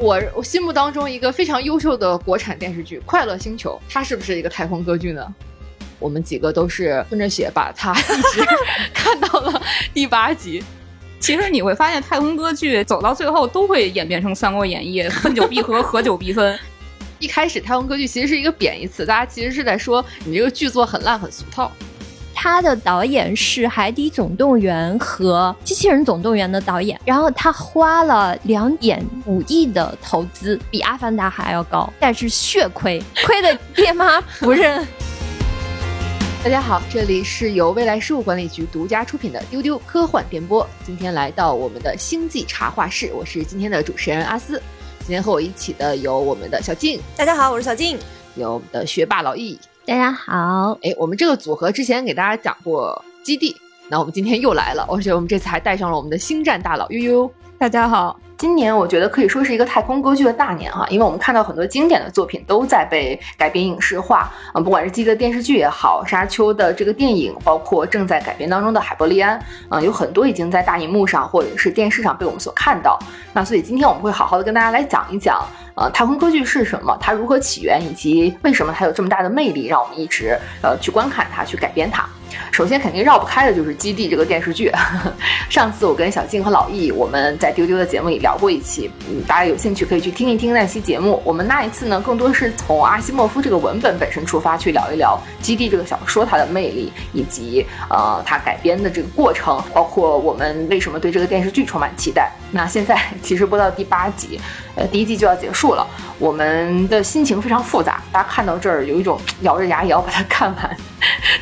我我心目当中一个非常优秀的国产电视剧《快乐星球》，它是不是一个太空歌剧呢？我们几个都是吞着血把它 一直看到了第八集。其实你会发现，太空歌剧走到最后都会演变成《三国演义》，分久必合，合久必分。一开始太空歌剧其实是一个贬义词，大家其实是在说你这个剧作很烂很俗套。他的导演是《海底总动员》和《机器人总动员》的导演，然后他花了两点五亿的投资，比《阿凡达》还要高，但是血亏，亏的 爹妈不认。大家好，这里是由未来事务管理局独家出品的《丢丢科幻电波》，今天来到我们的星际茶话室，我是今天的主持人阿斯。今天和我一起的有我们的小静，大家好，我是小静，有我们的学霸老易。大家好，哎，我们这个组合之前给大家讲过基地，那我们今天又来了，而且我们这次还带上了我们的星战大佬悠悠。大家好，今年我觉得可以说是一个太空歌剧的大年哈，因为我们看到很多经典的作品都在被改编影视化，嗯，不管是基地的电视剧也好，沙丘的这个电影，包括正在改编当中的海伯利安，嗯，有很多已经在大荧幕上或者是电视上被我们所看到。那所以今天我们会好好的跟大家来讲一讲。呃，太空歌剧是什么？它如何起源？以及为什么它有这么大的魅力，让我们一直呃去观看它，去改编它？首先肯定绕不开的就是《基地》这个电视剧。上次我跟小静和老易我们在丢丢的节目里聊过一期，嗯，大家有兴趣可以去听一听那期节目。我们那一次呢，更多是从阿西莫夫这个文本本身出发去聊一聊《基地》这个小说它的魅力，以及呃它改编的这个过程，包括我们为什么对这个电视剧充满期待。那现在 其实播到第八集，呃，第一季就要结束了，我们的心情非常复杂。大家看到这儿有一种咬着牙也要把它看完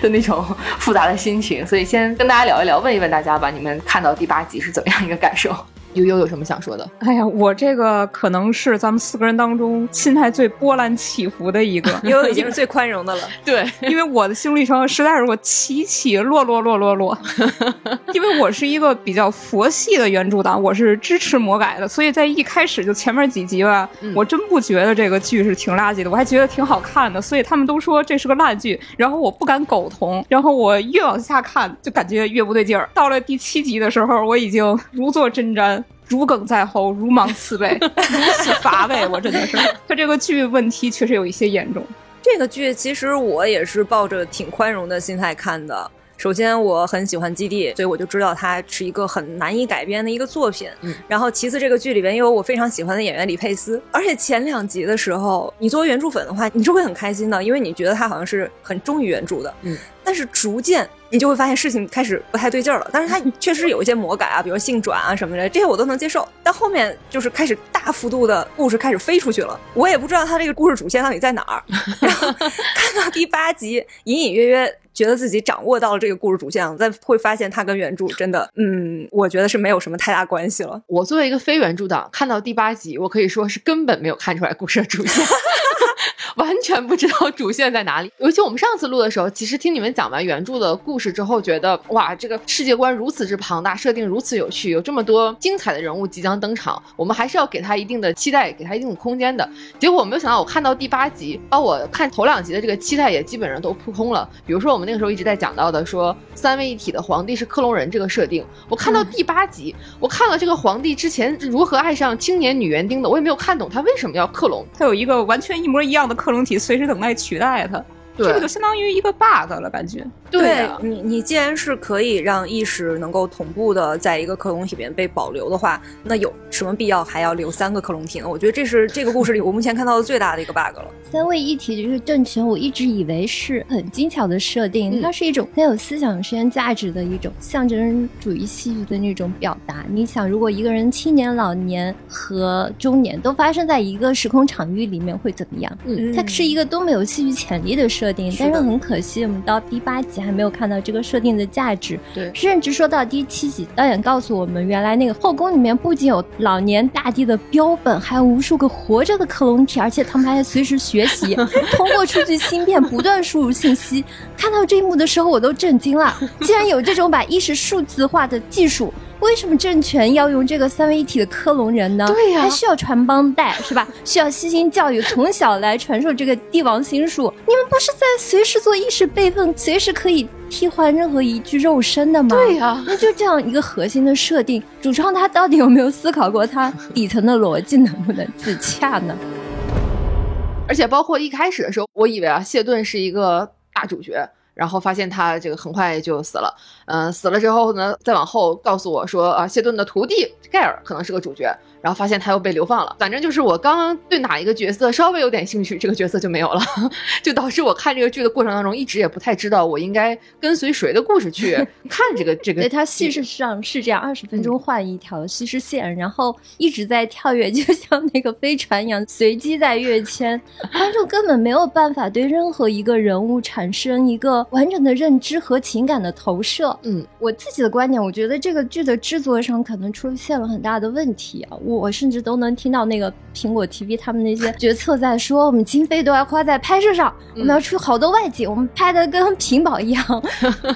的那种复杂的心情，所以先跟大家聊一聊，问一问大家吧，你们看到第八集是怎么样一个感受？悠悠有什么想说的？哎呀，我这个可能是咱们四个人当中心态最波澜起伏的一个。悠悠已经是最宽容的了。对，因为我的心路历程实在是我起起落落落落落。因为我是一个比较佛系的原著党，我是支持魔改的，所以在一开始就前面几集吧，我真不觉得这个剧是挺垃圾的，我还觉得挺好看的。所以他们都说这是个烂剧，然后我不敢苟同，然后我越往下看就感觉越不对劲儿。到了第七集的时候，我已经如坐针毡。如鲠在喉，如芒刺背，如此乏味，我真的是。他这个剧问题确实有一些严重。这个剧其实我也是抱着挺宽容的心态看的。首先，我很喜欢《基地》，所以我就知道它是一个很难以改编的一个作品。嗯。然后，其次，这个剧里边有我非常喜欢的演员李佩斯，而且前两集的时候，你作为原著粉的话，你是会很开心的，因为你觉得他好像是很忠于原著的。嗯。但是逐渐。你就会发现事情开始不太对劲儿了，但是它确实有一些魔改啊，比如性转啊什么的，这些我都能接受。但后面就是开始大幅度的故事开始飞出去了，我也不知道它这个故事主线到底在哪儿。然后看到第八集，隐隐约约觉得自己掌握到了这个故事主线，再会发现它跟原著真的，嗯，我觉得是没有什么太大关系了。我作为一个非原著党，看到第八集，我可以说是根本没有看出来故事的主线。完全不知道主线在哪里。尤其我们上次录的时候，其实听你们讲完原著的故事之后，觉得哇，这个世界观如此之庞大，设定如此有趣，有这么多精彩的人物即将登场，我们还是要给他一定的期待，给他一定的空间的。结果我没有想到，我看到第八集，把我看头两集的这个期待也基本上都扑空了。比如说我们那个时候一直在讲到的，说三位一体的皇帝是克隆人这个设定，我看到第八集，我看了这个皇帝之前如何爱上青年女园丁的，我也没有看懂他为什么要克隆，他有一个完全一模一样的克。克隆体随时等待取代它。这个就相当于一个 bug 了，感觉。对你，你既然是可以让意识能够同步的在一个克隆体里面被保留的话，那有什么必要还要留三个克隆体呢？我觉得这是这个故事里我目前看到的最大的一个 bug 了。三位一体就是政权，我一直以为是很精巧的设定，它是一种很有思想实验价值的一种象征主义戏剧的那种表达。你想，如果一个人青年、老年和中年都发生在一个时空场域里面，会怎么样？嗯，它是一个多么有戏剧潜力的设。设定，但是很可惜，我们到第八集还没有看到这个设定的价值。对，甚至说到第七集，导演告诉我们，原来那个后宫里面不仅有老年大帝的标本，还有无数个活着的克隆体，而且他们还随时学习，通过数据芯片不断输入信息。看到这一幕的时候，我都震惊了，竟然有这种把意识数字化的技术。为什么政权要用这个三位一体的克隆人呢？对呀，还需要传帮带是吧？需要悉心教育，从小来传授这个帝王心术。你们不是在随时做意识备份，随时可以替换任何一具肉身的吗？对呀，那就这样一个核心的设定，主创他到底有没有思考过他底层的逻辑能不能自洽呢？而且包括一开始的时候，我以为啊，谢顿是一个大主角，然后发现他这个很快就死了。嗯，死了之后呢，再往后告诉我说啊，谢顿的徒弟盖尔可能是个主角。然后发现他又被流放了，反正就是我刚刚对哪一个角色稍微有点兴趣，这个角色就没有了，就导致我看这个剧的过程当中一直也不太知道我应该跟随谁的故事去 看这个这个。对，它叙事上是这样，二十分钟换一条叙事线，然后一直在跳跃，就像那个飞船一样，随机在跃迁，观众根本没有办法对任何一个人物产生一个完整的认知和情感的投射。嗯，我自己的观点，我觉得这个剧的制作上可能出现了很大的问题啊。我甚至都能听到那个苹果 TV 他们那些决策在说，我们经费都要花在拍摄上，我们要出好多外景，我们拍的跟 屏保一样，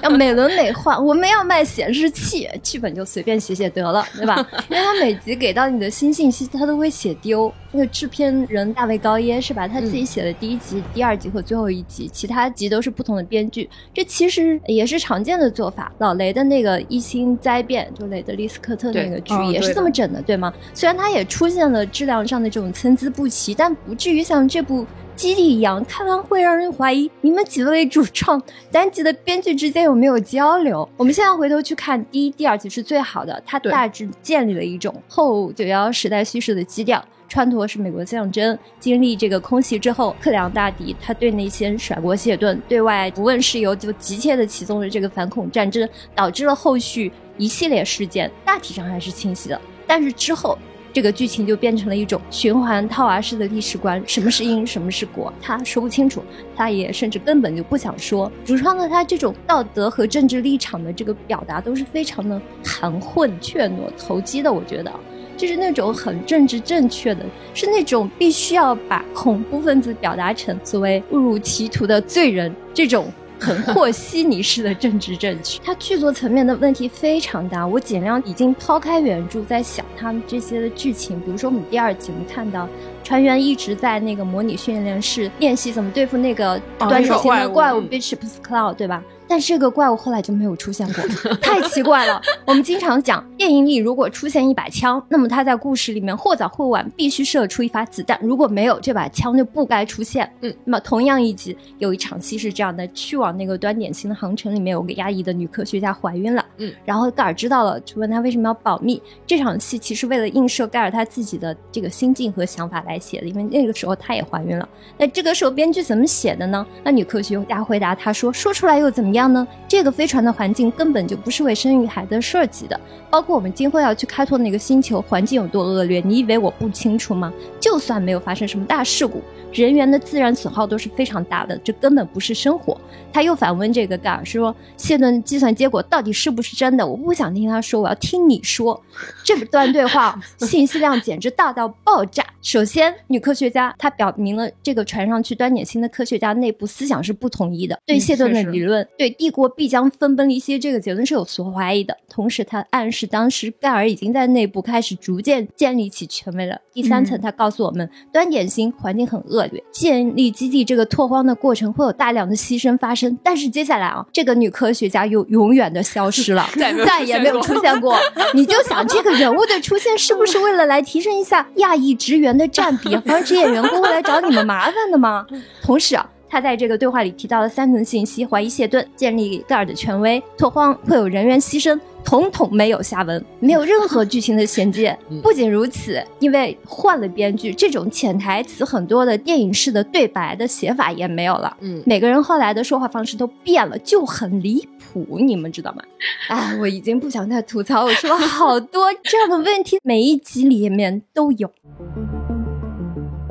要美轮美奂，我们要卖显示器，剧本就随便写写得了，对吧？因为他每集给到你的新信息，他都会写丢。那个制片人大卫高耶是吧？他自己写的第一集、第二集和最后一集，其他集都是不同的编剧，这其实也是常见的做法。老雷的那个《一心灾变》，就雷德利·斯科特那个剧也是这么整的，对吗？虽然它也出现了质量上的这种参差不齐，但不至于像这部《基地》一样，看完会让人怀疑你们几位主创单集的编剧之间有没有交流。我们现在回头去看第一、第二集是最好的，它大致建立了一种后九幺时代叙事的基调。川陀是美国象征，经历这个空袭之后，克良大帝他对内先甩锅谢顿，对外不问事由，就急切的启动了这个反恐战争，导致了后续一系列事件，大体上还是清晰的。但是之后，这个剧情就变成了一种循环套娃式的历史观，什么是因，什么是果，他说不清楚，他也甚至根本就不想说。主创的他这种道德和政治立场的这个表达都是非常的含混、怯懦、投机的，我觉得。就是那种很政治正确的，是那种必须要把恐怖分子表达成所谓误入歧途的罪人，这种很 和稀泥式的政治正确。它剧作层面的问题非常大，我尽量已经抛开原著，在想他们这些的剧情。比如说，我们第二集我们看到船员一直在那个模拟训练室练习怎么对付那个端着型的怪物 Bishop's Cloud，对吧？但这个怪物后来就没有出现过，太奇怪了。我们经常讲，电影里如果出现一把枪，那么它在故事里面或早或晚必须射出一发子弹。如果没有这把枪，就不该出现。嗯，那么同样一集有一场戏是这样的：去往那个端点星的航程里面，有个压抑的女科学家怀孕了。嗯，然后盖尔知道了，就问他为什么要保密。这场戏其实为了映射盖尔他自己的这个心境和想法来写的，因为那个时候他也怀孕了。那这个时候编剧怎么写的呢？那女科学家回答他说：“说出来又怎么样？”呢？这个飞船的环境根本就不是为生育孩子设计的，包括我们今后要去开拓那个星球，环境有多恶劣，你以为我不清楚吗？就算没有发生什么大事故，人员的自然损耗都是非常大的，这根本不是生活。他又反问这个盖尔说：“谢顿计算结果到底是不是真的？”我不想听他说，我要听你说。这段对话信息量简直大到爆炸。首先，女科学家她表明了这个船上去端点星的科学家内部思想是不统一的，对谢顿的理论，对帝国必将分崩离析这个结论是有所怀疑的。同时，他暗示当时盖尔已经在内部开始逐渐建立起权威了。第三层，他告诉我们，端点星环境很恶劣，建立基地这个拓荒的过程会有大量的牺牲发生。但是接下来啊，这个女科学家又永远的消失了，再也没有出现过。你就想这个人物的出现是不是为了来提升一下亚裔职员的占比，防止职业员工会来找你们麻烦的吗？同时啊。他在这个对话里提到了三层信息：怀疑谢顿建立盖尔的权威，拓荒会有人员牺牲，统统没有下文，没有任何剧情的衔接。不仅如此，因为换了编剧，这种潜台词很多的电影式的对白的写法也没有了。嗯，每个人后来的说话方式都变了，就很离谱，你们知道吗？哎，我已经不想再吐槽，我说了好多这样的问题，每一集里面都有。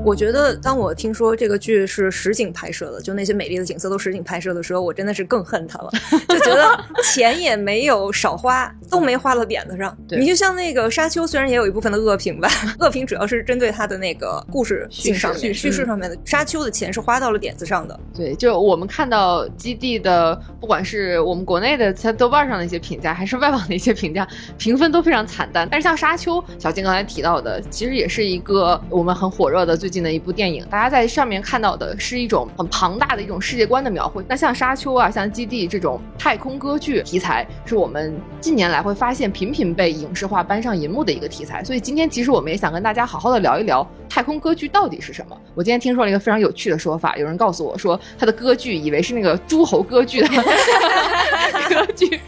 我觉得，当我听说这个剧是实景拍摄的，就那些美丽的景色都实景拍摄的时候，我真的是更恨他了，就觉得钱也没有少花，都没花到点子上。你就像那个《沙丘》，虽然也有一部分的恶评吧，恶评主要是针对它的那个故事性上面、叙事上面的。《沙丘》的钱是花到了点子上的。对，就我们看到基地的，不管是我们国内的在豆瓣上的一些评价，还是外网的一些评价，评分都非常惨淡。但是像《沙丘》，小金刚才提到的，其实也是一个我们很火热的最。近的一部电影，大家在上面看到的是一种很庞大的一种世界观的描绘。那像《沙丘》啊，像《基地》这种太空歌剧题材，是我们近年来会发现频频被影视化搬上银幕的一个题材。所以今天其实我们也想跟大家好好的聊一聊太空歌剧到底是什么。我今天听说了一个非常有趣的说法，有人告诉我说，他的歌剧以为是那个诸侯歌剧的 歌剧。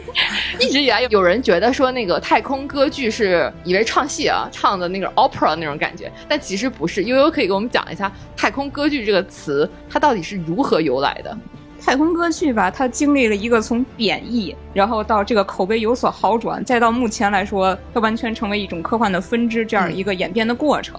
一直以来有人觉得说那个太空歌剧是以为唱戏啊，唱的那个 opera 那种感觉，但其实不是。悠悠可以给我们讲一下“太空歌剧”这个词，它到底是如何由来的？太空歌剧吧，它经历了一个从贬义，然后到这个口碑有所好转，再到目前来说，它完全成为一种科幻的分支，这样一个演变的过程。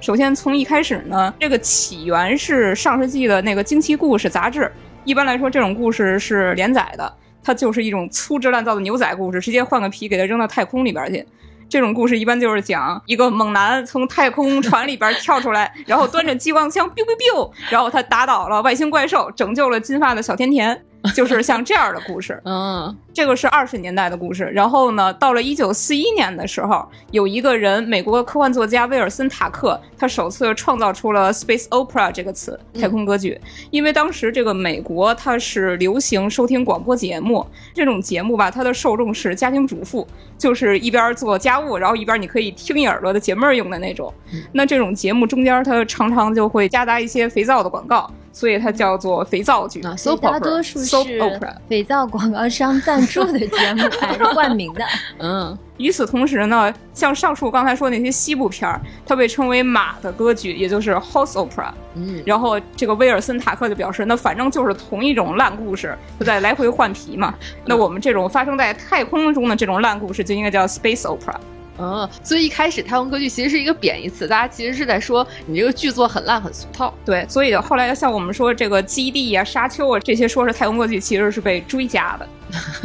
首先从一开始呢，这个起源是上世纪的那个惊奇故事杂志。一般来说，这种故事是连载的。它就是一种粗制滥造的牛仔故事，直接换个皮给它扔到太空里边去。这种故事一般就是讲一个猛男从太空船里边跳出来，然后端着激光枪，biu biu biu，然后他打倒了外星怪兽，拯救了金发的小甜甜。就是像这样的故事，嗯，这个是二十年代的故事。然后呢，到了一九四一年的时候，有一个人，美国科幻作家威尔森·塔克，他首次创造出了 “space opera” 这个词，太空歌剧。因为当时这个美国它是流行收听广播节目，这种节目吧，它的受众是家庭主妇，就是一边做家务，然后一边你可以听一耳朵的解闷儿用的那种。那这种节目中间，它常常就会夹杂一些肥皂的广告。所以它叫做肥皂剧，大多数是肥皂广告商赞助的节目还是冠名的。嗯，与此同时呢，像上述刚才说那些西部片儿，它被称为马的歌剧，也就是 horse opera。嗯，然后这个威尔森塔克就表示，那反正就是同一种烂故事，就在来回换皮嘛。那我们这种发生在太空中的这种烂故事，就应该叫 space opera。嗯，所以一开始太空歌剧其实是一个贬义词，大家其实是在说你这个剧作很烂很俗套。对，所以后来像我们说这个基地啊、沙丘啊这些，说是太空歌剧，其实是被追加的。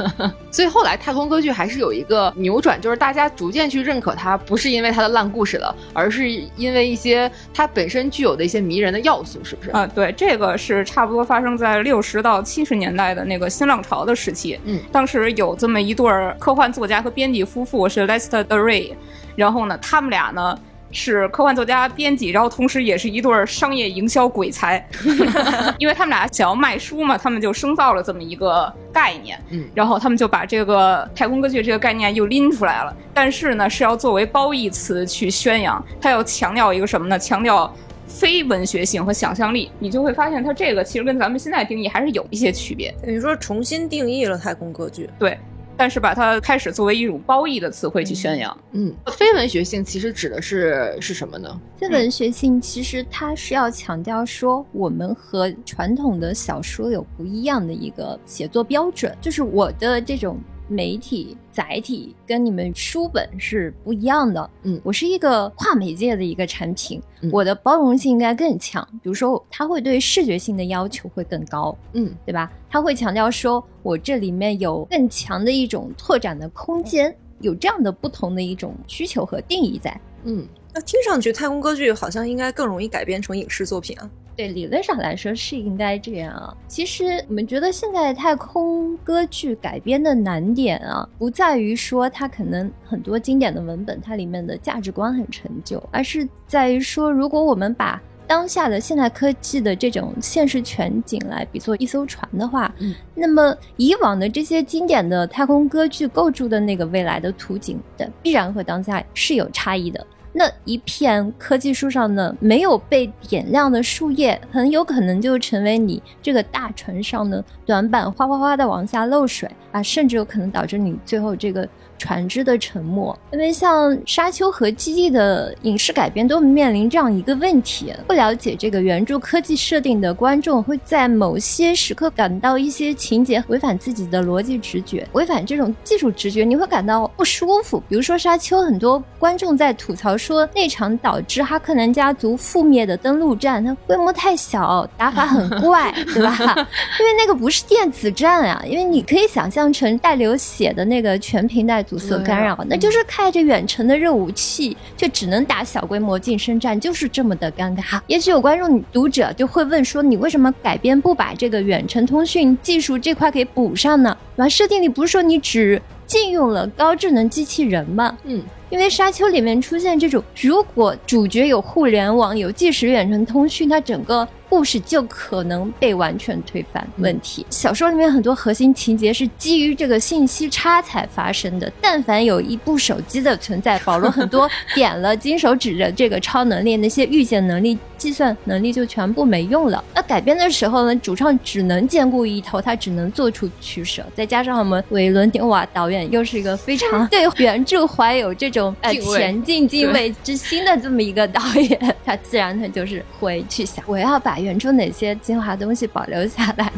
所以后来太空歌剧还是有一个扭转，就是大家逐渐去认可它，不是因为它的烂故事了，而是因为一些它本身具有的一些迷人的要素，是不是？啊，对，这个是差不多发生在六十到七十年代的那个新浪潮的时期。嗯，当时有这么一对科幻作家和编辑夫妇，是 Lester d r y 然后呢，他们俩呢。是科幻作家、编辑，然后同时也是一对商业营销鬼才，因为他们俩想要卖书嘛，他们就生造了这么一个概念，嗯，然后他们就把这个太空歌剧这个概念又拎出来了，但是呢是要作为褒义词去宣扬，他要强调一个什么呢？强调非文学性和想象力，你就会发现它这个其实跟咱们现在定义还是有一些区别，等于说重新定义了太空歌剧，对。但是把它开始作为一种褒义的词汇去宣扬。嗯，非文学性其实指的是是什么呢？非文学性其实它是要强调说，我们和传统的小说有不一样的一个写作标准，就是我的这种。媒体载体跟你们书本是不一样的，嗯，我是一个跨媒介的一个产品，我的包容性应该更强。比如说，它会对视觉性的要求会更高，嗯，对吧？它会强调说我这里面有更强的一种拓展的空间，有这样的不同的一种需求和定义在，嗯。那听上去，太空歌剧好像应该更容易改编成影视作品啊。对，理论上来说是应该这样啊。其实我们觉得现在太空歌剧改编的难点啊，不在于说它可能很多经典的文本，它里面的价值观很陈旧，而是在于说，如果我们把当下的现代科技的这种现实全景来比作一艘船的话，嗯，那么以往的这些经典的太空歌剧构筑的那个未来的图景的，必然和当下是有差异的。那一片科技树上的没有被点亮的树叶，很有可能就成为你这个大船上的短板，哗哗哗的往下漏水啊，甚至有可能导致你最后这个船只的沉没。因为像《沙丘》和《基地》的影视改编都面临这样一个问题：不了解这个原著科技设定的观众，会在某些时刻感到一些情节违反自己的逻辑直觉，违反这种技术直觉，你会感到不舒服。比如说《沙丘》，很多观众在吐槽说，那场导致哈克南家族覆灭的登陆战，它规模太小，打法很怪，对吧？因为那个不是电子战啊，因为你可以想象成带流血的那个全屏带阻塞干扰，那就是开着远程的热武器，却只能打小规模近身战，就是这么的尴尬。也许有观众读者就会问说，你为什么改编不把这个远程通讯技术这块给补上呢？完？设定里不是说你只禁用了高智能机器人吗？嗯。因为《沙丘》里面出现这种，如果主角有互联网、有即时远程通讯，它整个故事就可能被完全推翻。问题，小说里面很多核心情节是基于这个信息差才发生的。但凡有一部手机的存在，保罗很多点了金手指的这个超能力，那些预见能力、计算能力就全部没用了。那改编的时候呢，主创只能兼顾一头，他只能做出取舍。再加上我们韦伦纽瓦导演又是一个非常 对原著怀有这种。种呃前进敬畏之心的这么一个导演，他自然他就是会去想，我要把原著哪些精华东西保留下来。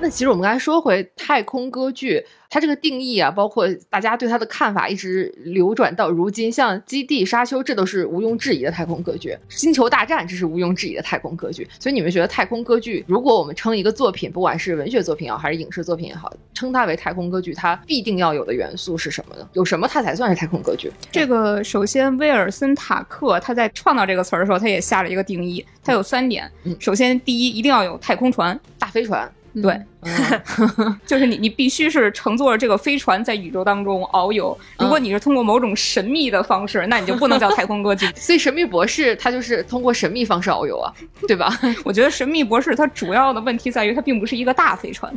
那其实我们刚才说回太空歌剧。它这个定义啊，包括大家对它的看法，一直流转到如今。像《基地》《沙丘》，这都是毋庸置疑的太空歌剧；《星球大战》这是毋庸置疑的太空歌剧。所以你们觉得太空歌剧，如果我们称一个作品，不管是文学作品也好，还是影视作品也好，称它为太空歌剧，它必定要有的元素是什么呢？有什么它才算是太空歌剧？这个首先，威尔森塔克他在创造这个词儿的时候，他也下了一个定义，它有三点。首先，第一，一定要有太空船、大飞船。对，就是你，你必须是乘坐着这个飞船在宇宙当中遨游。如果你是通过某种神秘的方式，那你就不能叫太空歌剧。所以，神秘博士他就是通过神秘方式遨游啊，对吧？我觉得神秘博士他主要的问题在于他并不是一个大飞船。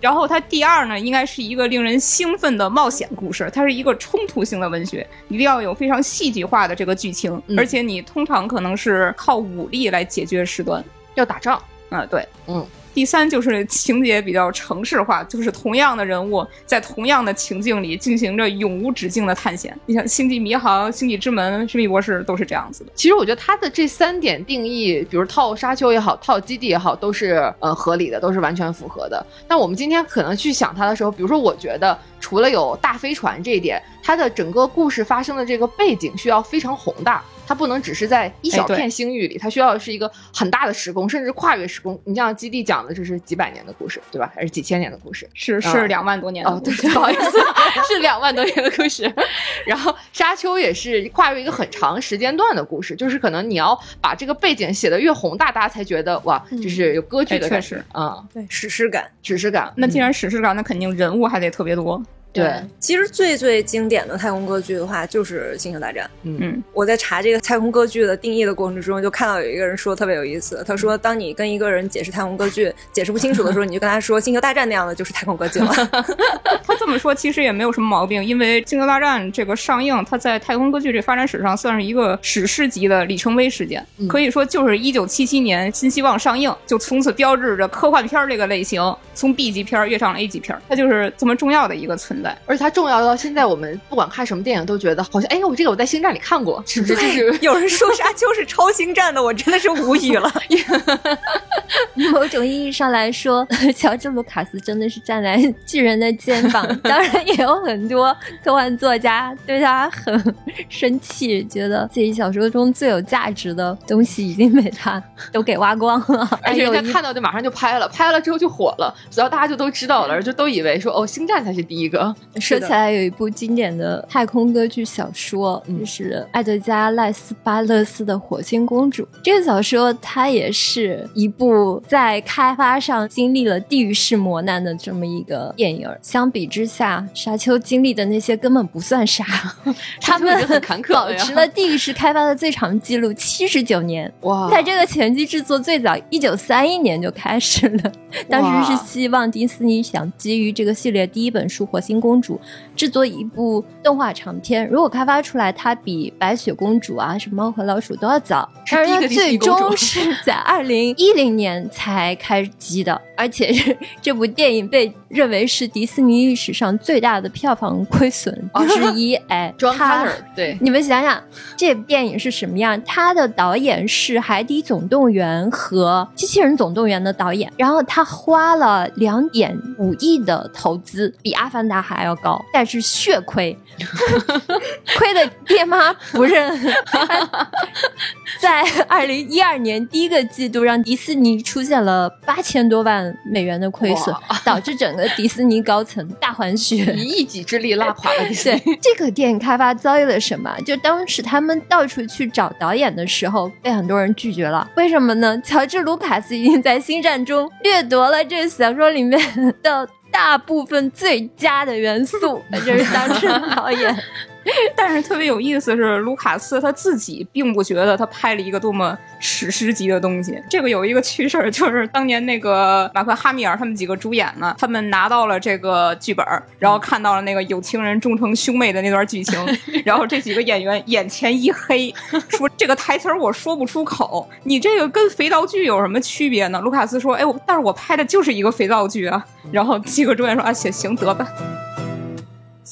然后，他第二呢，应该是一个令人兴奋的冒险故事，它是一个冲突性的文学，一定要有非常戏剧化的这个剧情，而且你通常可能是靠武力来解决事端，要打仗。啊，对，嗯。第三就是情节比较城市化，就是同样的人物在同样的情境里进行着永无止境的探险。你像《星际迷航》《星际之门》《神秘博士》都是这样子的。其实我觉得他的这三点定义，比如套沙丘也好，套基地也好，都是呃合理的，都是完全符合的。但我们今天可能去想它的时候，比如说我觉得除了有大飞船这一点，它的整个故事发生的这个背景需要非常宏大。它不能只是在一小片星域里，它需要的是一个很大的时空，甚至跨越时空。你像基地讲的，这是几百年的故事，对吧？还是几千年的故事？是是两万多年哦，对，不好意思，是两万多年的故事。然后沙丘也是跨越一个很长时间段的故事，就是可能你要把这个背景写得越宏大，大家才觉得哇，就是有歌剧的感觉啊，对，史诗感，史诗感。那既然史诗感，那肯定人物还得特别多。对，其实最最经典的太空歌剧的话，就是《星球大战》。嗯，我在查这个太空歌剧的定义的过程之中，就看到有一个人说特别有意思。他说，当你跟一个人解释太空歌剧解释不清楚的时候，你就跟他说《星球大战》那样的就是太空歌剧了。他这么说其实也没有什么毛病，因为《星球大战》这个上映，它在太空歌剧这发展史上算是一个史诗级的里程碑事件。可以说，就是一九七七年《新希望》上映，就从此标志着科幻片这个类型从 B 级片跃上了 A 级片，它就是这么重要的一个存在，而且它重要。到现在，我们不管看什么电影，都觉得好像，哎，我这个我在星战里看过，是不是？就是 有人说沙丘是超星战的，我真的是无语了。某种意义上来说，乔治·卢卡斯真的是站在巨人的肩膀。当然，也有很多科幻作家对他很生气，觉得自己小说中最有价值的东西已经被他都给挖光了。而且人家看到就马上就拍了，拍了之后就火了，然后大家就都知道了，就都以为说哦，星战才是第一个。说起来。有一部经典的太空歌剧小说，就是艾德加·赖斯巴勒斯的《火星公主》。这个小说它也是一部在开发上经历了地狱式磨难的这么一个电影。相比之下，《沙丘》经历的那些根本不算啥，他们保持了地狱式开发的最长记录七十九年。哇！在这个前期制作最早一九三一年就开始了，当时是希望迪士尼想基于这个系列第一本书《火星》。冰公主制作一部动画长片。如果开发出来，它比白雪公主啊、什么猫和老鼠都要早。但是它最终是在二零一零年才开机的，而且是这部电影被认为是迪士尼历史上最大的票房亏损之一。哎，它对你们想想，这部电影是什么样？它的导演是《海底总动员》和《机器人总动员》的导演，然后他花了两点五亿的投资，比《阿凡达》还要高，但是血亏，亏的爹妈不认。在二零一二年第一个季度，让迪士尼出现了八千多万美元的亏损，导致整个迪士尼高层大还血，以一己之力拉垮了迪士尼。这个电影开发遭遇了什么？就当时他们到处去找导演的时候，被很多人拒绝了。为什么呢？乔治·卢卡斯已经在《星战》中掠夺了这个小说里面的大部分最佳的元素，就是当时导演。但是特别有意思是，卢卡斯他自己并不觉得他拍了一个多么史诗级的东西。这个有一个趣事儿，就是当年那个马克哈米尔他们几个主演呢，他们拿到了这个剧本，然后看到了那个有情人终成兄妹的那段剧情，然后这几个演员眼前一黑，说这个台词我说不出口，你这个跟肥皂剧有什么区别呢？卢卡斯说，哎，我但是我拍的就是一个肥皂剧啊。然后几个主演说，啊，行行得吧。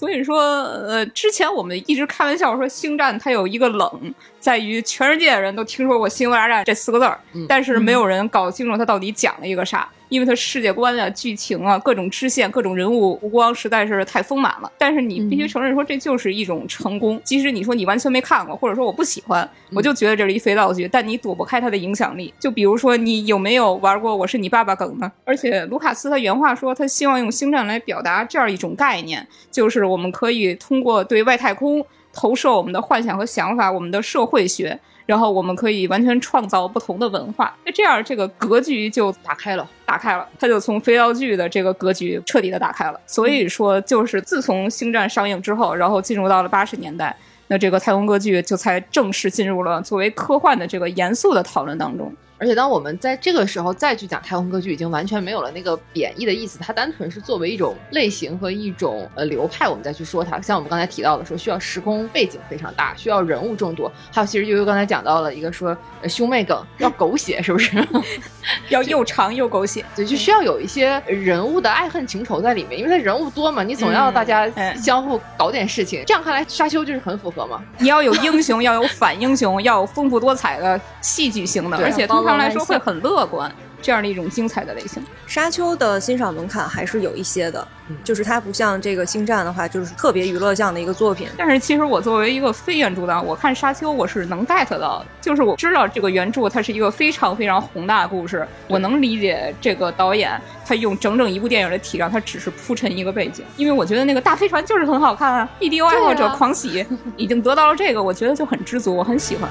所以说，呃，之前我们一直开玩笑说，《星战》它有一个冷，在于全世界的人都听说过“星球大战”这四个字儿，但是没有人搞清楚它到底讲了一个啥。因为它世界观啊、剧情啊、各种支线、各种人物弧光实在是太丰满了。但是你必须承认说，这就是一种成功。即使你说你完全没看过，或者说我不喜欢，我就觉得这是一肥皂剧，但你躲不开它的影响力。就比如说，你有没有玩过《我是你爸爸》梗呢？而且卢卡斯他原话说，他希望用星战来表达这样一种概念，就是我们可以通过对外太空投射我们的幻想和想法，我们的社会学。然后我们可以完全创造不同的文化，那这样这个格局就打开了，打开了，它就从肥皂剧的这个格局彻底的打开了。所以说，就是自从《星战》上映之后，然后进入到了八十年代，那这个太空歌剧就才正式进入了作为科幻的这个严肃的讨论当中。而且，当我们在这个时候再去讲太空歌剧，已经完全没有了那个贬义的意思，它单纯是作为一种类型和一种呃流派，我们再去说它。像我们刚才提到的，说需要时空背景非常大，需要人物众多，还有其实悠悠刚才讲到了一个说兄妹梗要狗血，是不是？要又长又狗血，对，就需要有一些人物的爱恨情仇在里面，因为它人物多嘛，你总要大家相互搞点事情。这样看来，沙丘就是很符合嘛。你要有英雄，要有反英雄，要有丰富多彩的戏剧性的，而且。通常来说会很乐观，这样的一种精彩的类型。沙丘的欣赏门槛还是有一些的。就是它不像这个星战的话，就是特别娱乐向的一个作品。但是其实我作为一个非原著党，我看沙丘我是能 get 到的。就是我知道这个原著它是一个非常非常宏大的故事，我能理解这个导演他用整整一部电影的体量，他只是铺陈一个背景。因为我觉得那个大飞船就是很好看啊，B D O 爱好者狂喜，已经得到了这个，我觉得就很知足，我很喜欢。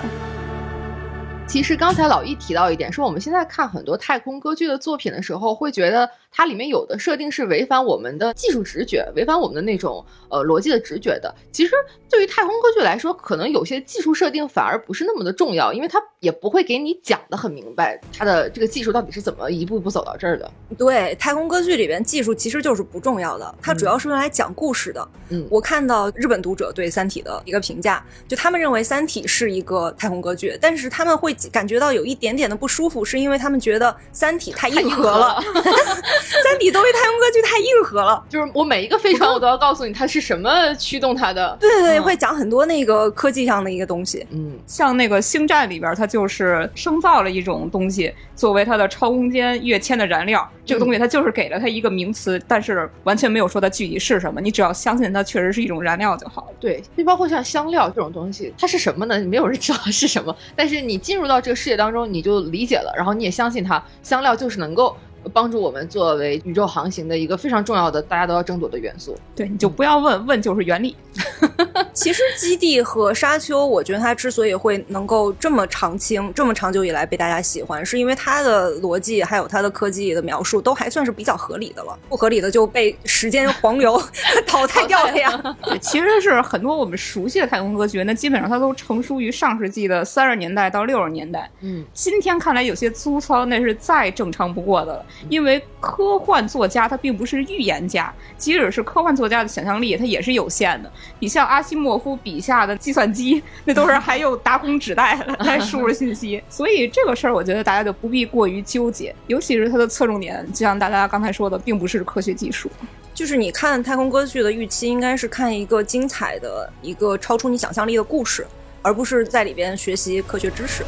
其实刚才老易提到一点，说我们现在看很多太空歌剧的作品的时候，会觉得。它里面有的设定是违反我们的技术直觉，违反我们的那种呃逻辑的直觉的。其实对于太空歌剧来说，可能有些技术设定反而不是那么的重要，因为它也不会给你讲的很明白，它的这个技术到底是怎么一步一步走到这儿的。对，太空歌剧里边技术其实就是不重要的，它主要是用来讲故事的。嗯，我看到日本读者对《三体》的一个评价，就他们认为《三体》是一个太空歌剧，但是他们会感觉到有一点点的不舒服，是因为他们觉得《三体》太硬核了。三体作为太空歌剧太硬核了，就是我每一个飞船我都要告诉你它是什么驱动它的。对对对，会讲很多那个科技上的一个东西。嗯，像那个星战里边，它就是生造了一种东西作为它的超空间跃迁的燃料。这个东西它就是给了它一个名词，但是完全没有说它具体是什么。你只要相信它确实是一种燃料就好了。对，就包括像香料这种东西，它是什么呢？没有人知道它是什么，但是你进入到这个世界当中，你就理解了，然后你也相信它，香料就是能够。帮助我们作为宇宙航行的一个非常重要的，大家都要争夺的元素。对，你就不要问问就是原理。其实基地和沙丘，我觉得它之所以会能够这么长青，这么长久以来被大家喜欢，是因为它的逻辑还有它的科技的描述都还算是比较合理的了。不合理的就被时间黄流 淘汰掉了呀。对，其实是很多我们熟悉的太空歌剧，那基本上它都成熟于上世纪的三十年代到六十年代。嗯，今天看来有些粗糙，那是再正常不过的了。因为科幻作家他并不是预言家，即使是科幻作家的想象力，他也是有限的。你像阿西莫夫笔下的计算机，那都是还有打孔纸带 来输入信息，所以这个事儿我觉得大家就不必过于纠结。尤其是它的侧重点，就像大家刚才说的，并不是科学技术。就是你看太空歌剧的预期，应该是看一个精彩的一个超出你想象力的故事，而不是在里边学习科学知识。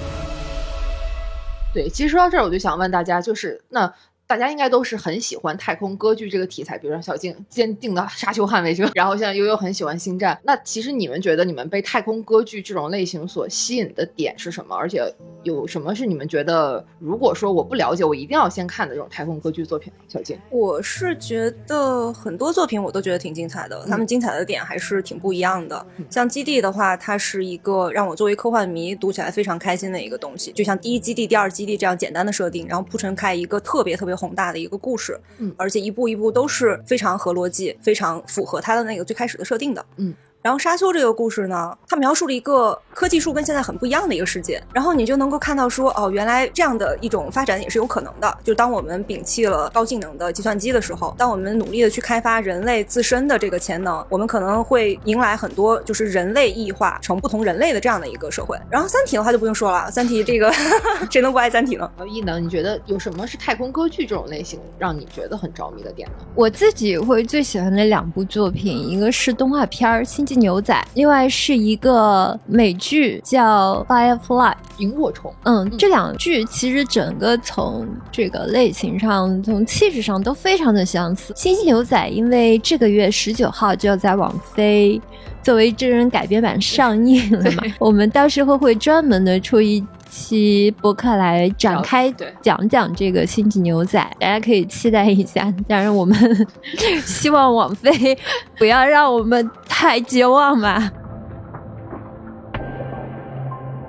对，其实说到这儿，我就想问大家，就是那。大家应该都是很喜欢太空歌剧这个题材，比如说小静坚定的《沙丘捍卫者》，然后像悠悠很喜欢《星战》。那其实你们觉得你们被太空歌剧这种类型所吸引的点是什么？而且有什么是你们觉得如果说我不了解，我一定要先看的这种太空歌剧作品？小静，我是觉得很多作品我都觉得挺精彩的，他们精彩的点还是挺不一样的。像《基地》的话，它是一个让我作为科幻迷读起来非常开心的一个东西，就像第一基地、第二基地这样简单的设定，然后铺陈开一个特别特别。宏大的一个故事，嗯，而且一步一步都是非常合逻辑，非常符合他的那个最开始的设定的，嗯。然后沙丘这个故事呢，它描述了一个科技树跟现在很不一样的一个世界，然后你就能够看到说，哦，原来这样的一种发展也是有可能的。就当我们摒弃了高性能的计算机的时候，当我们努力的去开发人类自身的这个潜能，我们可能会迎来很多就是人类异化成不同人类的这样的一个社会。然后三体的话就不用说了，三体这个 谁能不爱三体呢？异能，你觉得有什么是太空歌剧这种类型让你觉得很着迷的点呢？我自己会最喜欢的两部作品，一个是动画片《星际牛仔》，另外。是一个美剧叫《Firefly》萤火虫。嗯，这两剧其实整个从这个类型上、从气质上都非常的相似。《星际牛仔》因为这个月十九号就要在网飞作为真人改编版上映了嘛，我们到时候会专门的出一期播客来展开讲讲这个《星际牛仔》，大家可以期待一下。当然，我们 希望网飞不要让我们太绝望吧。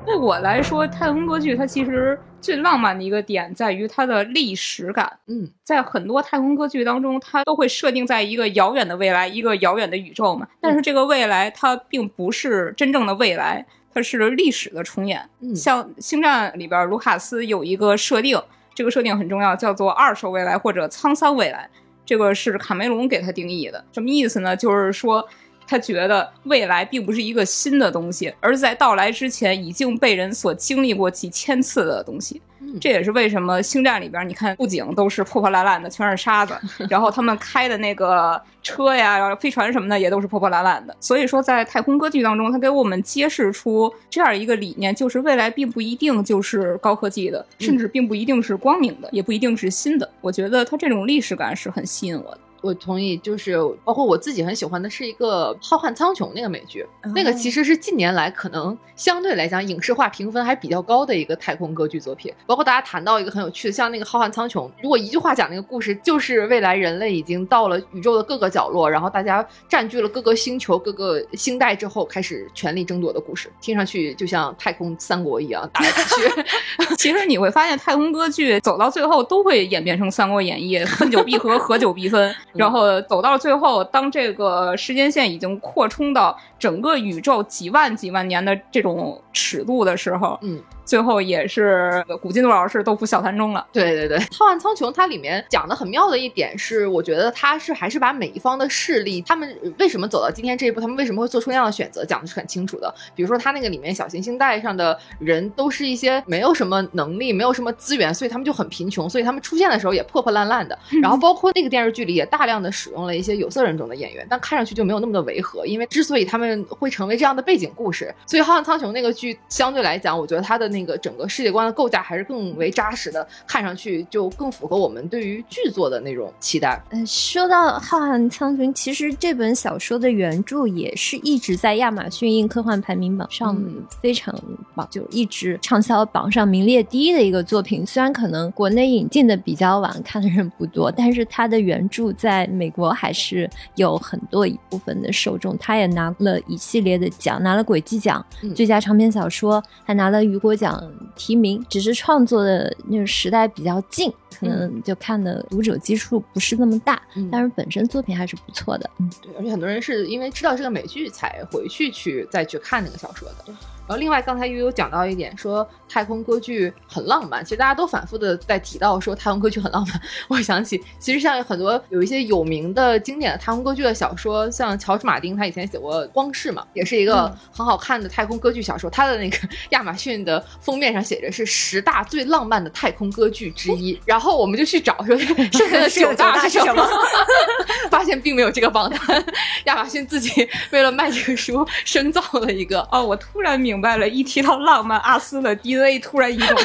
对我来说，太空歌剧它其实最浪漫的一个点在于它的历史感。嗯，在很多太空歌剧当中，它都会设定在一个遥远的未来，一个遥远的宇宙嘛。但是这个未来它并不是真正的未来，它是历史的重演。嗯，像《星战》里边，卢卡斯有一个设定，这个设定很重要，叫做二手未来或者沧桑未来。这个是卡梅隆给他定义的，什么意思呢？就是说。他觉得未来并不是一个新的东西，而在到来之前已经被人所经历过几千次的东西。这也是为什么星战里边你看布景都是破破烂烂的，全是沙子，然后他们开的那个车呀、飞船什么的也都是破破烂烂的。所以说，在太空歌剧当中，他给我们揭示出这样一个理念，就是未来并不一定就是高科技的，甚至并不一定是光明的，也不一定是新的。我觉得它这种历史感是很吸引我的。我同意，就是包括我自己很喜欢的是一个《浩瀚苍穹》那个美剧，那个其实是近年来可能相对来讲影视化评分还比较高的一个太空歌剧作品。包括大家谈到一个很有趣的，像那个《浩瀚苍穹》，如果一句话讲那个故事，就是未来人类已经到了宇宙的各个角落，然后大家占据了各个星球、各个星带之后，开始权力争夺的故事。听上去就像太空三国一样打来打去。其实你会发现，太空歌剧走到最后都会演变成《三国演义》，分久必合，合久必分。然后走到最后，当这个时间线已经扩充到整个宇宙几万几万年的这种尺度的时候，嗯。最后也是古今多少事豆腐小坛中了。对对对，《浩瀚苍穹》它里面讲的很妙的一点是，我觉得它是还是把每一方的势力，他们为什么走到今天这一步，他们为什么会做出那样的选择，讲的是很清楚的。比如说，他那个里面小行星带上的人都是一些没有什么能力、没有什么资源，所以他们就很贫穷，所以他们出现的时候也破破烂烂的。然后包括那个电视剧里也大量的使用了一些有色人种的演员，但看上去就没有那么的违和。因为之所以他们会成为这样的背景故事，所以《浩瀚苍穹》那个剧相对来讲，我觉得它的。那个整个世界观的构架还是更为扎实的，看上去就更符合我们对于剧作的那种期待。嗯，说到《浩瀚苍穹》，其实这本小说的原著也是一直在亚马逊硬科幻排名榜上非常榜，就一直畅销榜上名列第一的一个作品。虽然可能国内引进的比较晚，看的人不多，但是它的原著在美国还是有很多一部分的受众。他也拿了一系列的奖，拿了轨迹奖、最佳长篇小说，还拿了雨果奖想提名。只是创作的那个时代比较近，可能就看的读者基数不是那么大，但是本身作品还是不错的。嗯，对，而且很多人是因为知道这个美剧才回去去再去看那个小说的。然后，另外刚才又有讲到一点，说太空歌剧很浪漫。其实大家都反复的在提到说太空歌剧很浪漫。我想起，其实像很多有一些有名的经典的太空歌剧的小说，像乔治马丁，他以前写过《光世》嘛，也是一个很好看的太空歌剧小说。他的那个 亚马逊的封面上写着是十大最浪漫的太空歌剧之一。然后我们就去找说 剩下的九大是什么，发现并没有这个榜单。亚马逊自己为了卖这个书，深造了一个。哦，我突然明。白了，一提到浪漫，阿斯的 DNA 突然移动。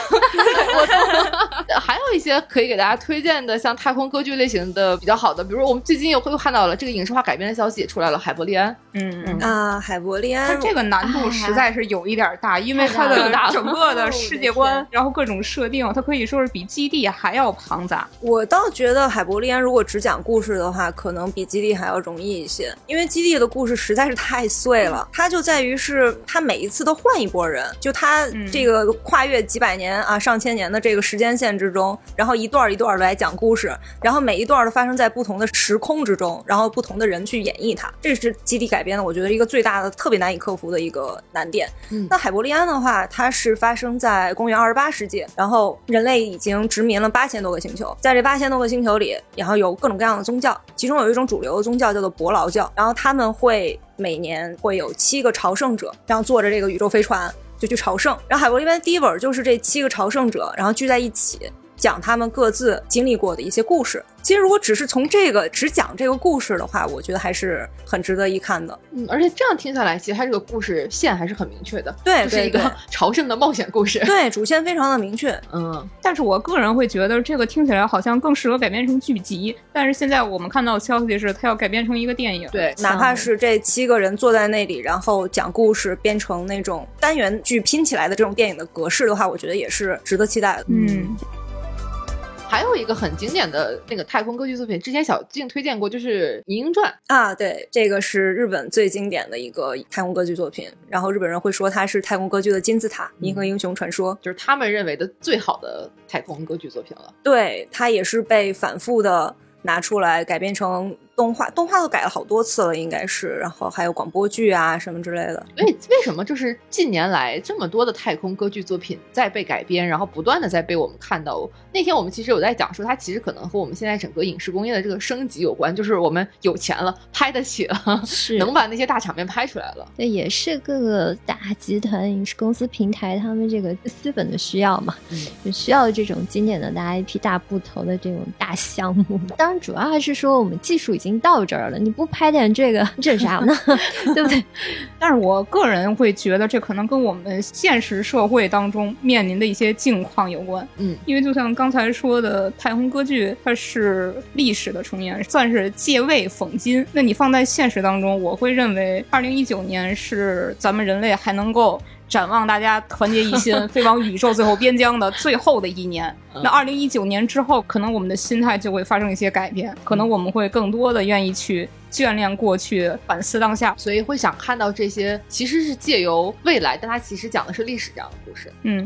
还有一些可以给大家推荐的，像太空歌剧类型的比较好的，比如我们最近又会看到了这个影视化改编的消息也出来了，《海伯利安》。嗯嗯啊，《海伯利安》它这个难度实在是有一点大，因为它的整个的世界观，然后各种设定，它可以说是比《基地》还要庞杂。我倒觉得《海伯利安》如果只讲故事的话，可能比《基地》还要容易一些，因为《基地》的故事实在是太碎了，它就在于是它每一次都。换一波人，就它这个跨越几百年啊、上千年的这个时间线之中，然后一段一段的来讲故事，然后每一段都发生在不同的时空之中，然后不同的人去演绎它，这是基地改编的，我觉得一个最大的、特别难以克服的一个难点。嗯那海伯利安的话，它是发生在公元二十八世纪，然后人类已经殖民了八千多个星球，在这八千多个星球里，然后有各种各样的宗教，其中有一种主流的宗教叫做伯劳教，然后他们会。每年会有七个朝圣者，然后坐着这个宇宙飞船就去朝圣。然后海伯利安第一本就是这七个朝圣者，然后聚在一起讲他们各自经历过的一些故事。其实，如果只是从这个只讲这个故事的话，我觉得还是很值得一看的。嗯，而且这样听下来，其实它这个故事线还是很明确的。对，是一个 朝圣的冒险故事。对，主线非常的明确。嗯，但是我个人会觉得这个听起来好像更适合改编成剧集。但是现在我们看到的消息是，它要改编成一个电影。对，哪怕是这七个人坐在那里，然后讲故事，编成那种单元剧拼起来的这种电影的格式的话，我觉得也是值得期待的。嗯。还有一个很经典的那个太空歌剧作品，之前小静推荐过，就是《银鹰传》啊，对，这个是日本最经典的一个太空歌剧作品。然后日本人会说它是太空歌剧的金字塔，《银河英雄传说》就是他们认为的最好的太空歌剧作品了。对，它也是被反复的拿出来改编成。动画动画都改了好多次了，应该是，然后还有广播剧啊什么之类的。为为什么就是近年来这么多的太空歌剧作品在被改编，然后不断的在被我们看到？那天我们其实有在讲说，它其实可能和我们现在整个影视工业的这个升级有关，就是我们有钱了，拍得起了，是能把那些大场面拍出来了。对，也是各个大集团、影视公司、平台他们这个资本的需要嘛，就需要这种经典的大 IP、大部头的这种大项目。当然，主要还是说我们技术已经到这儿了，你不拍点这个，这啥呢？对不对？但是我个人会觉得，这可能跟我们现实社会当中面临的一些境况有关。嗯，因为就像刚才说的，太空歌剧它是历史的重演，算是借位讽今。那你放在现实当中，我会认为，二零一九年是咱们人类还能够。展望大家团结一心，飞往宇宙最后边疆的最后的一年。那二零一九年之后，可能我们的心态就会发生一些改变，可能我们会更多的愿意去眷恋过去，反思当下，所以会想看到这些，其实是借由未来，但它其实讲的是历史这样的故事。嗯。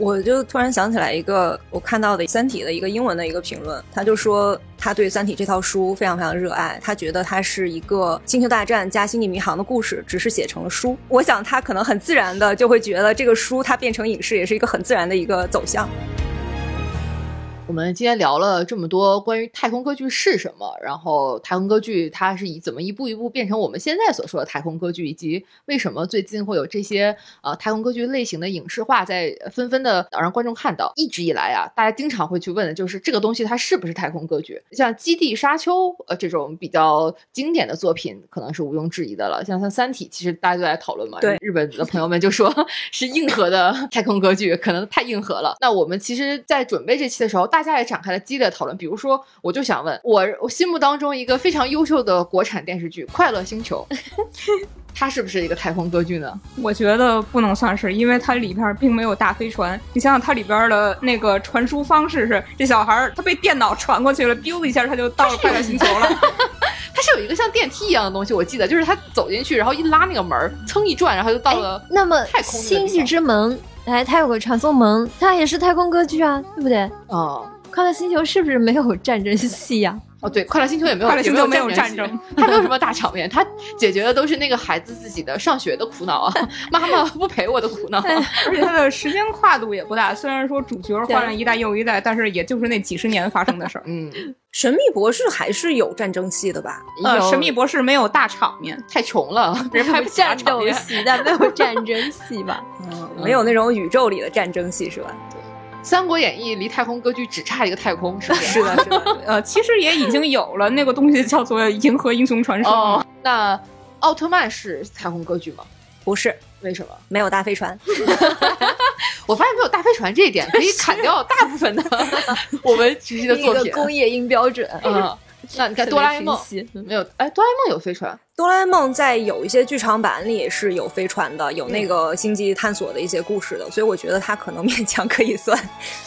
我就突然想起来一个我看到的《三体》的一个英文的一个评论，他就说他对《三体》这套书非常非常热爱，他觉得它是一个星球大战加星际迷航的故事，只是写成了书。我想他可能很自然的就会觉得这个书它变成影视也是一个很自然的一个走向。我们今天聊了这么多关于太空歌剧是什么，然后太空歌剧它是以怎么一步一步变成我们现在所说的太空歌剧，以及为什么最近会有这些呃太空歌剧类型的影视化在纷纷的让观众看到。一直以来啊，大家经常会去问的就是这个东西它是不是太空歌剧？像《基地沙丘》呃这种比较经典的作品，可能是毋庸置疑的了。像像《三体》，其实大家都在讨论嘛，对日本的朋友们就说 是硬核的太空歌剧，可能太硬核了。那我们其实，在准备这期的时候，大家也展开了激烈的讨论。比如说，我就想问我，我心目当中一个非常优秀的国产电视剧《快乐星球》，它是不是一个太空歌剧呢？我觉得不能算是，因为它里边并没有大飞船。你想想，它里边的那个传输方式是，这小孩儿他被电脑传过去了，biu 一下他就到了快乐星球了。它是有一个像电梯一样的东西，我记得就是他走进去，然后一拉那个门儿，噌一转，然后就到了。那么太空星际之门，哎，它有个传送门，它也是太空歌剧啊，对不对？哦，快乐星球是不是没有战争戏呀、哦，对，快乐星球也没有，快乐星球没有没有战争，它没有什么大场面，它解决的都是那个孩子自己的上学的苦恼啊，妈妈不陪我的苦恼。而且它的时间跨度也不大，虽然说主角换了一代又一代，但是也就是那几十年发生的事儿。嗯，神秘博士还是有战争戏的吧？呃，神秘博士没有大场面，太穷了，人拍不战。斗戏，但没有战争戏吧？嗯没有那种宇宙里的战争戏是吧？《三国演义》离太空歌剧只差一个太空，是不是？是的，是的。呃，其实也已经有了那个东西，叫做《银河英雄传说》哦，那奥特曼是太空歌剧吗？不是，为什么？没有大飞船。我发现没有大飞船这一点，可以砍掉大部分的 我们熟悉的一个作品。工业音标准，嗯，那你看哆啦 A 梦没有？哎，哆啦 A 梦有飞船，哆啦 A 梦在有一些剧场版里是有飞船的，有那个星际探索的一些故事的，所以我觉得它可能勉强可以算，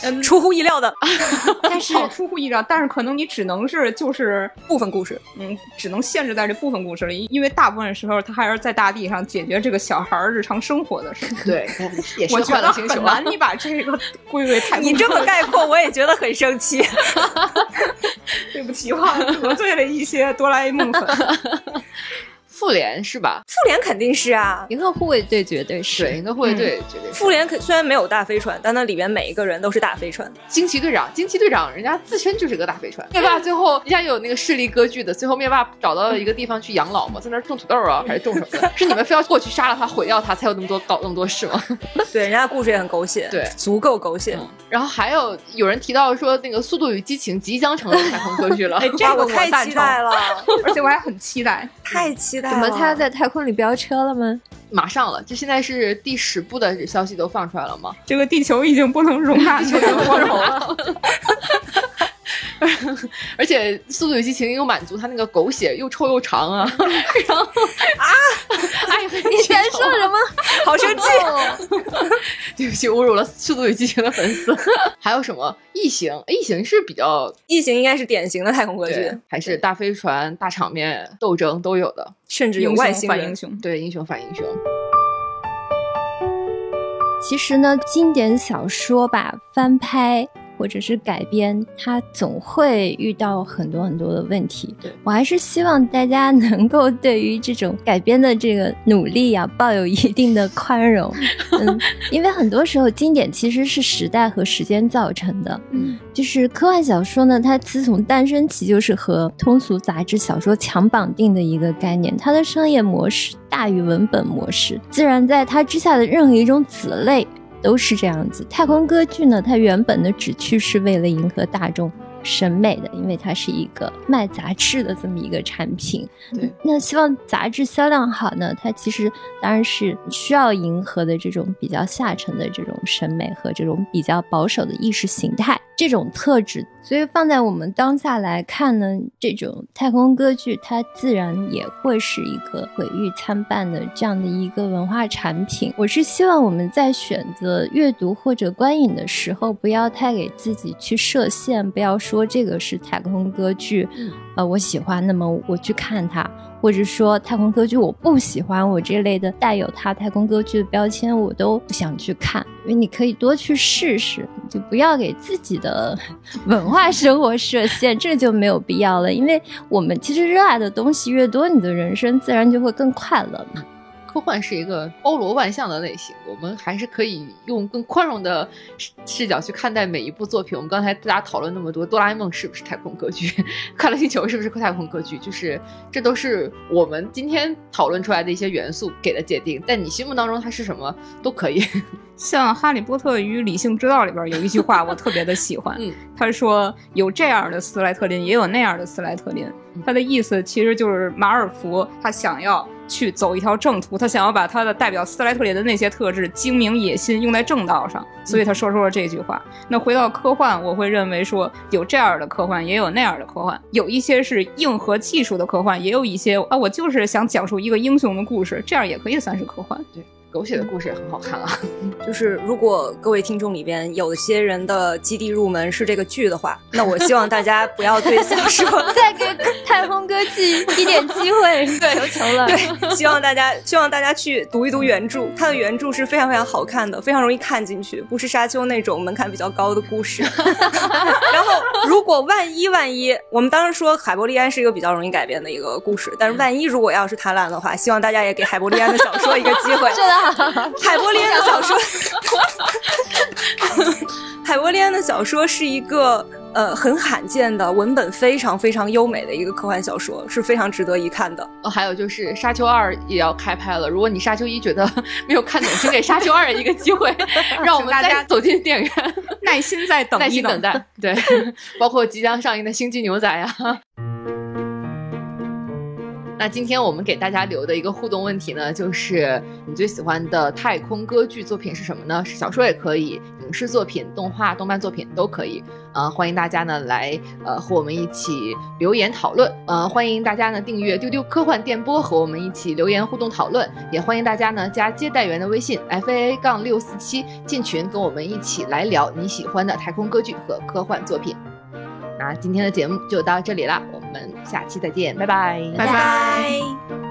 嗯，出乎意料的 但是好出乎意料，但是可能你只能是就是部分故事。嗯，只能限制在这部分故事里，因为大部分时候他还是在大地上解决这个小孩儿日常生活的事。对，也是 我觉得很难，你把这个归为太空。你这么概括，我也觉得很生气。奇幻，得罪了一些哆啦 A 梦粉。复联是吧？复联肯定是啊，银河护卫队绝对是。对，银河护卫队绝对是。复联可虽然没有大飞船，但那里边每一个人都是大飞船。惊奇队长，惊奇队长，人家自身就是个大飞船。灭霸最后，人家有那个势力割据的，最后灭霸找到了一个地方去养老嘛，在那儿种土豆啊，还是种什么的？是你们非要过去杀了他，毁掉他，才有那么多搞那么多事吗？对，人家故事也很狗血，对足够狗血。嗯然后还有有人提到说，那个《速度与激情》即将成为太空歌剧了。哎，这，个我太，期待了，而且我还很期待。太期待了。怎么他在太空里飙车了吗？马上了，这现在是第十部的消息都放出来了吗？这个地球已经不能容纳这个光头了。而且《速度与激情》又满足他那个狗血又臭又长啊，然后啊，哎，你在说什么？好生气？对不起，侮辱了《速度与激情》的粉丝。还有什么异形？异形是比较异形应该是典型的太空歌剧，，还是大飞船、大场面、斗争都有的。甚至有外星人反英雄，对，英雄反英雄。其实呢，经典小说吧，翻拍或者是改编，它总会遇到很多很多的问题。对我还是希望大家能够对于这种改编的这个努力啊，抱有一定的宽容。嗯，因为很多时候经典其实是时代和时间造成的。嗯，就是科幻小说呢，它自从诞生起就是和通俗杂志小说强绑定的一个概念，它的商业模式大于文本模式，自然在它之下的任何一种子类都是这样子。太空歌剧呢，它原本的旨趣是为了迎合大众。审美的，因为它是一个卖杂志的这么一个产品。对，那希望杂志销量好呢，它其实当然是需要迎合的这种比较下沉的这种审美和这种比较保守的意识形态这种特质。所以放在我们当下来看呢，这种太空歌剧它自然也会是一个毁誉参半的这样的一个文化产品。我是希望我们在选择阅读或者观影的时候，不要太给自己去设限，不要说这个是太空歌剧，呃，我喜欢，那么我去看它。或者说太空歌剧我不喜欢，我这类的带有它太空歌剧的标签我都不想去看，因为你可以多去试试，就不要给自己的 文化生活设限，这就没有必要了。因为我们其实热爱的东西越多，你的人生自然就会更快乐嘛。科幻是一个包罗万象的类型，我们还是可以用更宽容的视角去看待每一部作品。我们刚才大家讨论那么多，哆啦 A 梦是不是太空歌剧？快乐星球是不是太空歌剧？就是这都是我们今天讨论出来的一些元素给的界定，在你心目当中它是什么都可以。像《哈利波特与理性之道》里边有一句话，我特别的喜欢。嗯他说：“有这样的斯莱特林，也有那样的斯莱特林。”他的意思其实就是马尔福他想要去走一条正途，他想要把他的代表斯莱特林的那些特质——精明、野心——用在正道上，所以他说出了这句话。那回到科幻，我会认为说有这样的科幻，也有那样的科幻。有一些是硬核技术的科幻，也有一些啊，我就是想讲述一个英雄的故事，这样也可以算是科幻。对。狗血的故事也很好看啊，就是如果各位听众里边有些人的基地入门是这个剧的话，那我希望大家不要对小说 再给太空歌剧一点机会，求求了。对，希望大家希望大家去读一读原著，它的原著是非常非常好看的，非常容易看进去，不是沙丘那种门槛比较高的故事。然后，如果万一万一，我们当时说海伯利安是一个比较容易改编的一个故事，但是万一如果要是贪婪的话，希望大家也给海伯利安的小说一个机会。是的。海伯利安的小说，海伯利安的小说是一个呃很罕见的文本非常非常优美的一个科幻小说，是非常值得一看的。哦，还有就是《沙丘二》也要开拍了，如果你《沙丘一》觉得没有看懂，请给《沙丘二》一个机会，让我们大家走进电影院，耐心再等，耐心等待。对，包括即将上映的《星际牛仔》啊。那今天我们给大家留的一个互动问题呢，就是你最喜欢的太空歌剧作品是什么呢？是小说也可以，影视作品、动画、动漫作品都可以。呃，欢迎大家呢来呃和我们一起留言讨论。呃，欢迎大家呢订阅丢丢科幻电波，和我们一起留言互动讨论。也欢迎大家呢加接待员的微信 f a a 杠六四七进群，跟我们一起来聊你喜欢的太空歌剧和科幻作品。那今天的节目就到这里了，我们下期再见，拜拜，拜拜。